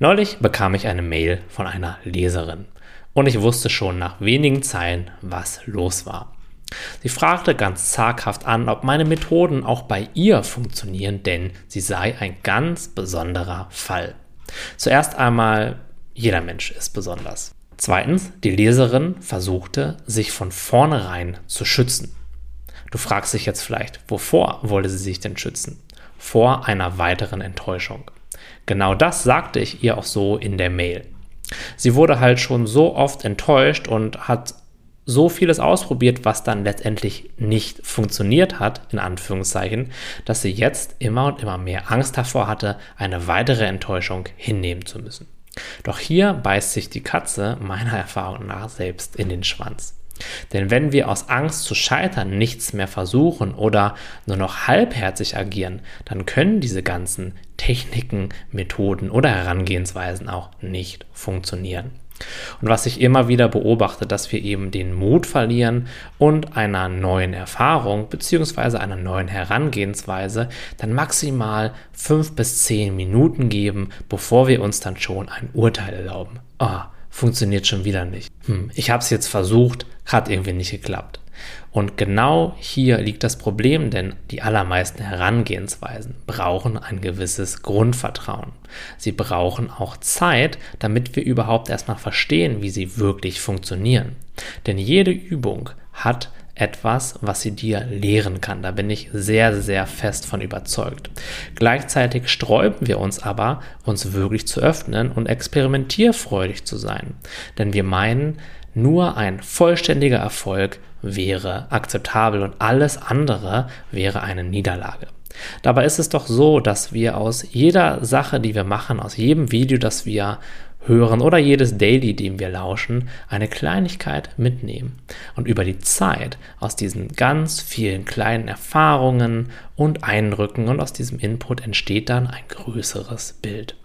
Neulich bekam ich eine Mail von einer Leserin und ich wusste schon nach wenigen Zeilen, was los war. Sie fragte ganz zaghaft an, ob meine Methoden auch bei ihr funktionieren, denn sie sei ein ganz besonderer Fall. Zuerst einmal, jeder Mensch ist besonders. Zweitens, die Leserin versuchte, sich von vornherein zu schützen. Du fragst dich jetzt vielleicht, wovor wollte sie sich denn schützen? Vor einer weiteren Enttäuschung. Genau das sagte ich ihr auch so in der Mail. Sie wurde halt schon so oft enttäuscht und hat so vieles ausprobiert, was dann letztendlich nicht funktioniert hat, in Anführungszeichen, dass sie jetzt immer und immer mehr Angst davor hatte, eine weitere Enttäuschung hinnehmen zu müssen. Doch hier beißt sich die Katze meiner Erfahrung nach selbst in den Schwanz. Denn wenn wir aus Angst zu scheitern nichts mehr versuchen oder nur noch halbherzig agieren, dann können diese ganzen Techniken, Methoden oder Herangehensweisen auch nicht funktionieren. Und was ich immer wieder beobachte, dass wir eben den Mut verlieren und einer neuen Erfahrung bzw. einer neuen Herangehensweise dann maximal fünf bis zehn Minuten geben, bevor wir uns dann schon ein Urteil erlauben. Ah, oh, funktioniert schon wieder nicht. Hm, ich habe es jetzt versucht, hat irgendwie nicht geklappt. Und genau hier liegt das Problem, denn die allermeisten Herangehensweisen brauchen ein gewisses Grundvertrauen. Sie brauchen auch Zeit, damit wir überhaupt erstmal verstehen, wie sie wirklich funktionieren. Denn jede Übung hat etwas, was sie dir lehren kann. Da bin ich sehr, sehr fest von überzeugt. Gleichzeitig sträuben wir uns aber, uns wirklich zu öffnen und experimentierfreudig zu sein. Denn wir meinen, nur ein vollständiger Erfolg wäre akzeptabel und alles andere wäre eine Niederlage. Dabei ist es doch so, dass wir aus jeder Sache, die wir machen, aus jedem Video, das wir hören oder jedes Daily, dem wir lauschen, eine Kleinigkeit mitnehmen und über die Zeit aus diesen ganz vielen kleinen Erfahrungen und Eindrücken und aus diesem Input entsteht dann ein größeres Bild.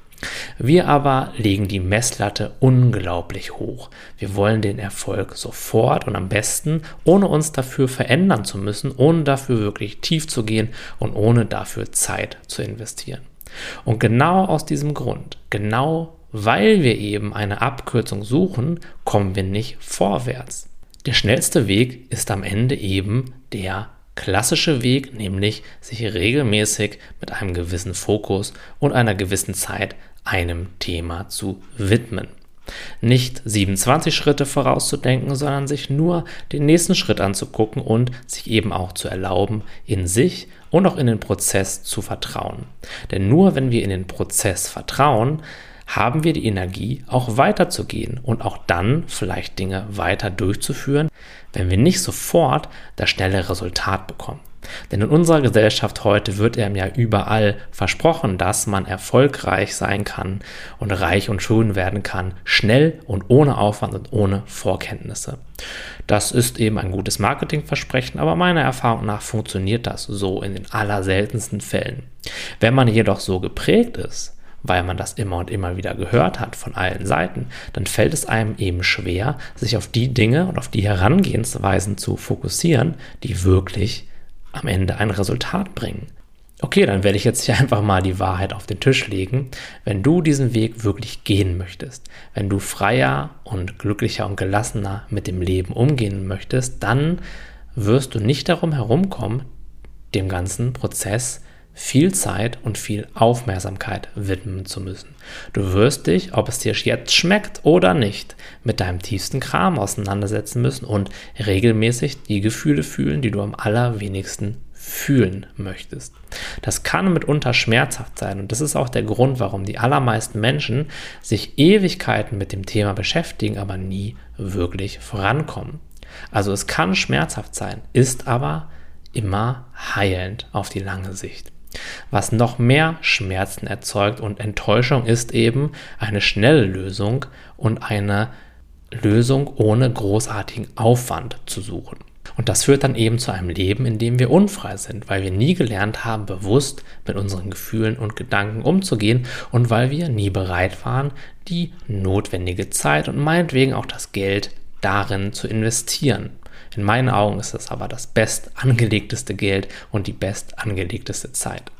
Wir aber legen die Messlatte unglaublich hoch. Wir wollen den Erfolg sofort und am besten, ohne uns dafür verändern zu müssen, ohne dafür wirklich tief zu gehen und ohne dafür Zeit zu investieren. Und genau aus diesem Grund, genau weil wir eben eine Abkürzung suchen, kommen wir nicht vorwärts. Der schnellste Weg ist am Ende eben der klassische Weg, nämlich sich regelmäßig mit einem gewissen Fokus und einer gewissen Zeit einem Thema zu widmen. Nicht 27 Schritte vorauszudenken, sondern sich nur den nächsten Schritt anzugucken und sich eben auch zu erlauben, in sich und auch in den Prozess zu vertrauen. Denn nur wenn wir in den Prozess vertrauen, haben wir die Energie, auch weiterzugehen und auch dann vielleicht Dinge weiter durchzuführen, wenn wir nicht sofort das schnelle Resultat bekommen. Denn in unserer Gesellschaft heute wird einem ja überall versprochen, dass man erfolgreich sein kann und reich und schön werden kann, schnell und ohne Aufwand und ohne Vorkenntnisse. Das ist eben ein gutes Marketingversprechen, aber meiner Erfahrung nach funktioniert das so in den allerseltensten Fällen. Wenn man jedoch so geprägt ist, weil man das immer und immer wieder gehört hat von allen Seiten, dann fällt es einem eben schwer, sich auf die Dinge und auf die Herangehensweisen zu fokussieren, die wirklich am Ende ein Resultat bringen. Okay, dann werde ich jetzt hier einfach mal die Wahrheit auf den Tisch legen. Wenn du diesen Weg wirklich gehen möchtest, wenn du freier und glücklicher und gelassener mit dem Leben umgehen möchtest, dann wirst du nicht darum herumkommen, dem ganzen Prozess viel Zeit und viel Aufmerksamkeit widmen zu müssen. Du wirst dich, ob es dir jetzt schmeckt oder nicht, mit deinem tiefsten Kram auseinandersetzen müssen und regelmäßig die Gefühle fühlen, die du am allerwenigsten fühlen möchtest. Das kann mitunter schmerzhaft sein und das ist auch der Grund, warum die allermeisten Menschen sich Ewigkeiten mit dem Thema beschäftigen, aber nie wirklich vorankommen. Also es kann schmerzhaft sein, ist aber immer heilend auf die lange Sicht. Was noch mehr Schmerzen erzeugt und Enttäuschung ist eben eine schnelle Lösung und eine Lösung ohne großartigen Aufwand zu suchen. Und das führt dann eben zu einem Leben, in dem wir unfrei sind, weil wir nie gelernt haben, bewusst mit unseren Gefühlen und Gedanken umzugehen und weil wir nie bereit waren, die notwendige Zeit und meinetwegen auch das Geld darin zu investieren. In meinen Augen ist das aber das best angelegteste Geld und die best angelegteste Zeit.